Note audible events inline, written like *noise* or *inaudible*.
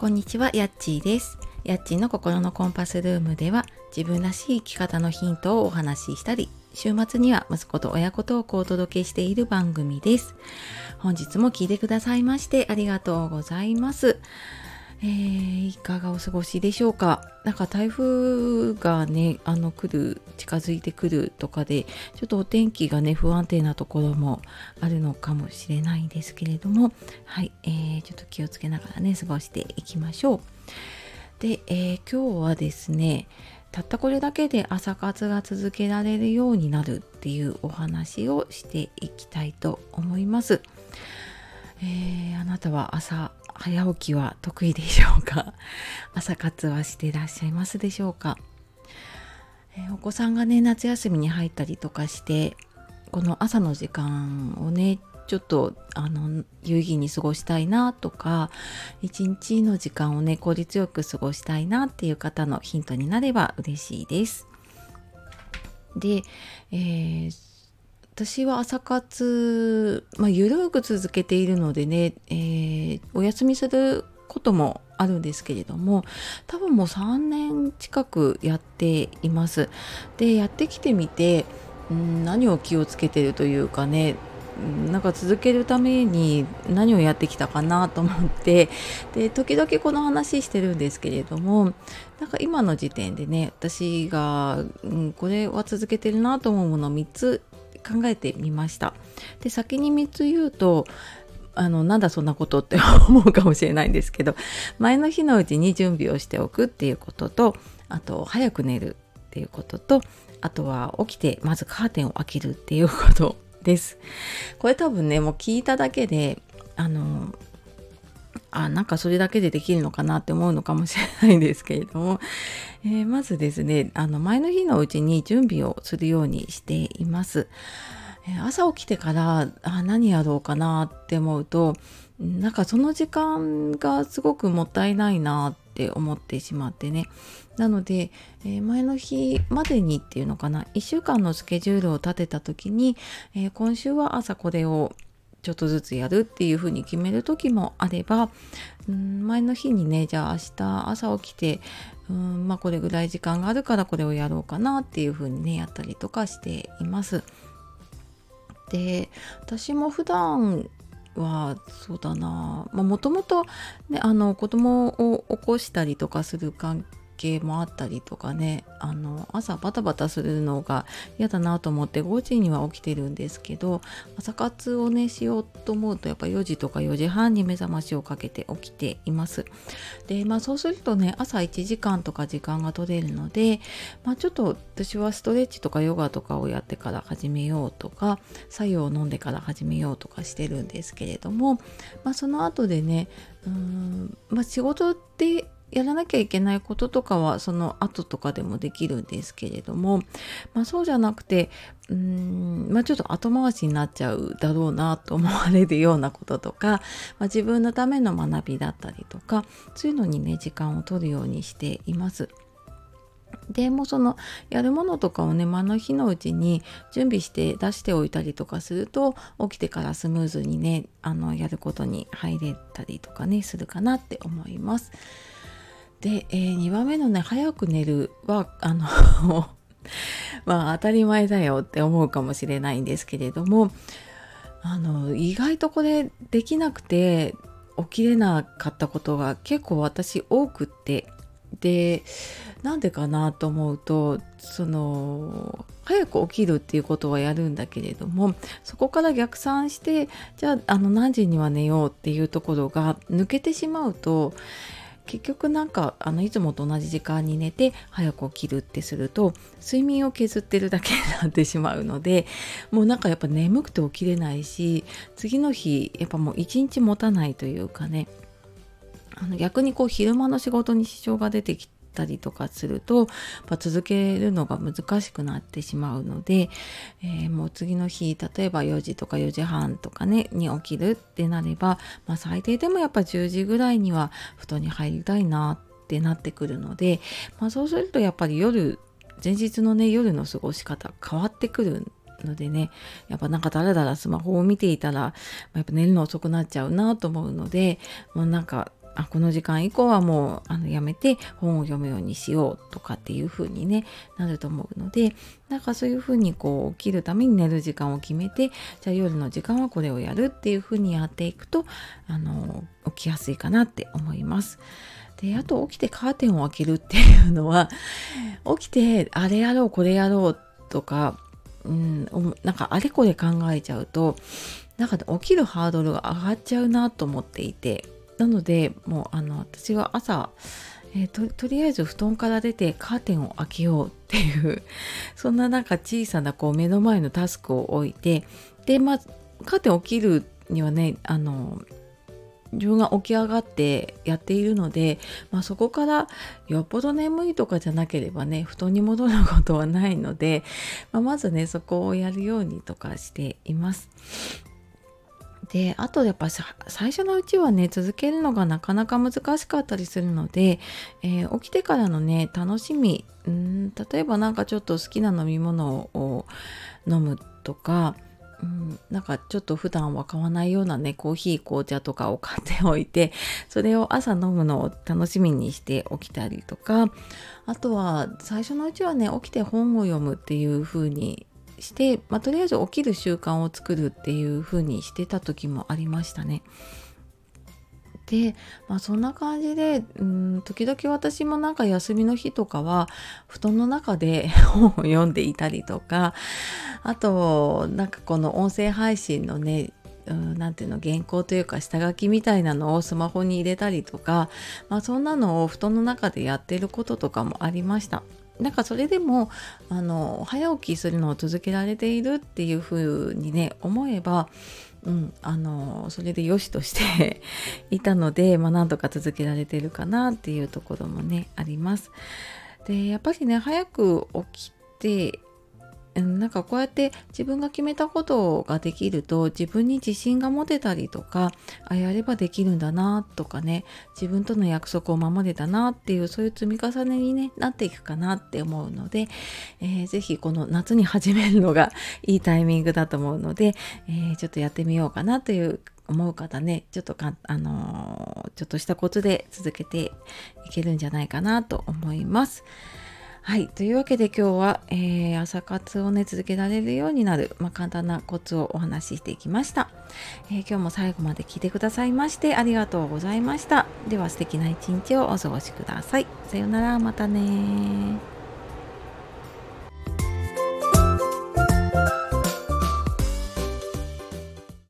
こんにちは、やっちーです。やっちーの心のコンパスルームでは自分らしい生き方のヒントをお話ししたり、週末には息子と親子トークをお届けしている番組です。本日も聞いてくださいましてありがとうございます。えー、いかがお過ごしでしょうか？なんか台風がねあの来る近づいてくるとかでちょっとお天気がね不安定なところもあるのかもしれないんですけれどもはい、えー、ちょっと気をつけながらね過ごしていきましょう。で、えー、今日はですねたったこれだけで朝活が続けられるようになるっていうお話をしていきたいと思います、えー、あなたは朝早起きは得意でしょうか？*laughs* 朝活はしていらっしゃいますでしょうか、えー、お子さんがね夏休みに入ったりとかしてこの朝の時間をねちょっとあの有意義に過ごしたいなとか一日の時間をね効率よく過ごしたいなっていう方のヒントになれば嬉しいです。で、えー、私は朝活、まあ、ゆるく続けているのでね、えー、お休みすることもあるんですけれども多分もう3年近くやっています。でやってきてみてん何を気をつけてるというかねなんか続けるために何をやってきたかなと思ってで時々この話してるんですけれどもなんか今の時点でね私が、うん、これは続けてるなと思うもの3つ考えてみましたで先に3つ言うとあのなんだそんなことって思うかもしれないんですけど前の日のうちに準備をしておくっていうこととあと早く寝るっていうこととあとは起きてまずカーテンを開けるっていうことです。これ多分ねもう聞いただけであのあなんかそれだけでできるのかなって思うのかもしれないんですけれども、えー、まずですねあの前の日のうちに準備をするようにしています。え、朝起きてからあ何やろうかなって思うとなんかその時間がすごくもったいないなって思ってしまってね。なので、えー、前の日までにっていうのかな。1週間のスケジュールを立てた時に、え、今週は朝これをちょっとずつやるっていうふうに決める時もあればうん前の日にねじゃあ明日朝起きてうんまあこれぐらい時間があるからこれをやろうかなっていうふうにねやったりとかしています。で私も普段はそうだなもともと子供を起こしたりとかする関係もあったりとかねあの朝バタバタするのが嫌だなと思って5時には起きてるんですけど朝活をねしようと思うとやっぱ4時とか4時半に目覚ましをかけて起きています。でまあそうするとね朝1時間とか時間が取れるので、まあ、ちょっと私はストレッチとかヨガとかをやってから始めようとか白湯を飲んでから始めようとかしてるんですけれども、まあ、その後でねうーん、まあ、仕事ってやらなきゃいけないこととかはその後とかでもできるんですけれども、まあ、そうじゃなくてうーん、まあ、ちょっと後回しになっちゃうだろうなと思われるようなこととか、まあ、自分のための学びだったりとかそういうのにね時間を取るようにしています。でもそのやるものとかをね間の日のうちに準備して出しておいたりとかすると起きてからスムーズにねあのやることに入れたりとかねするかなって思います。で、えー、2番目のね早く寝るはあの *laughs* まあ当たり前だよって思うかもしれないんですけれどもあの意外とこれできなくて起きれなかったことが結構私多くってでなんでかなと思うとその早く起きるっていうことはやるんだけれどもそこから逆算してじゃああの何時には寝ようっていうところが抜けてしまうと結局なんかあのいつもと同じ時間に寝て早く起きるってすると睡眠を削ってるだけになってしまうので *laughs* もうなんかやっぱ眠くて起きれないし次の日やっぱもう一日持たないというかねあの逆にこう昼間の仕事に支障が出てきたりとかすると続けるのが難しくなってしまうので、えー、もう次の日例えば4時とか4時半とかねに起きるってなれば、まあ、最低でもやっぱ10時ぐらいには布団に入りたいなってなってくるので、まあ、そうするとやっぱり夜前日のね夜の過ごし方変わってくるのでねやっぱなんかだらだらスマホを見ていたら、まあ、やっぱ寝るの遅くなっちゃうなと思うのでもうなんかあこの時間以降はもうあのやめて本を読むようにしようとかっていう風にねなると思うのでなんかそういう風にこう起きるために寝る時間を決めてじゃあ夜の時間はこれをやるっていう風にやっていくとあの起きやすいかなって思います。であと起きてカーテンを開けるっていうのは起きてあれやろうこれやろうとか、うん、なんかあれこれ考えちゃうとなんか起きるハードルが上がっちゃうなと思っていてなのでもうあの私は朝、えー、ととりあえず布団から出てカーテンを開けようっていう *laughs* そんななんか小さなこう目の前のタスクを置いてでまあカーテン起きるにはねあの自分が起き上がってやっているので、まあ、そこからよっぽど眠いとかじゃなければね布団に戻ることはないので、まあ、まずねそこをやるようにとかしています。であとやっぱ最初のうちはね続けるのがなかなか難しかったりするので、えー、起きてからのね楽しみん例えば何かちょっと好きな飲み物を飲むとかうん、なんかちょっと普段は買わないようなねコーヒー紅茶とかを買っておいてそれを朝飲むのを楽しみにしておきたりとかあとは最初のうちはね起きて本を読むっていう風にして、まあ、とりあえず起きる習慣を作るっていう風にしてた時もありましたね。で、まあ、そんな感じでうん時々私もなんか休みの日とかは布団の中で *laughs* 本を読んでいたりとかあとなんかこの音声配信のね何ていうの原稿というか下書きみたいなのをスマホに入れたりとか、まあ、そんなのを布団の中でやってることとかもありました。なんかそれでもあの早起きするのを続けられているっていうふうにね思えばうん、あのそれで良しとして *laughs* いたので、まあ、なんとか続けられてるかなっていうところもねあります。でやっぱりね早く起きてなんかこうやって自分が決めたことができると自分に自信が持てたりとかあやればできるんだなとかね自分との約束を守れたなっていうそういう積み重ねに、ね、なっていくかなって思うので、えー、ぜひこの夏に始めるのが *laughs* いいタイミングだと思うので、えー、ちょっとやってみようかなという思う方ねちょっとかあのー、ちょっとしたコツで続けていけるんじゃないかなと思います。はい。というわけで今日は、えー、朝活をね、続けられるようになる、まあ、簡単なコツをお話ししていきました、えー、今日も最後まで聞いてくださいましてありがとうございました。では素敵な一日をお過ごしください。さようなら、またね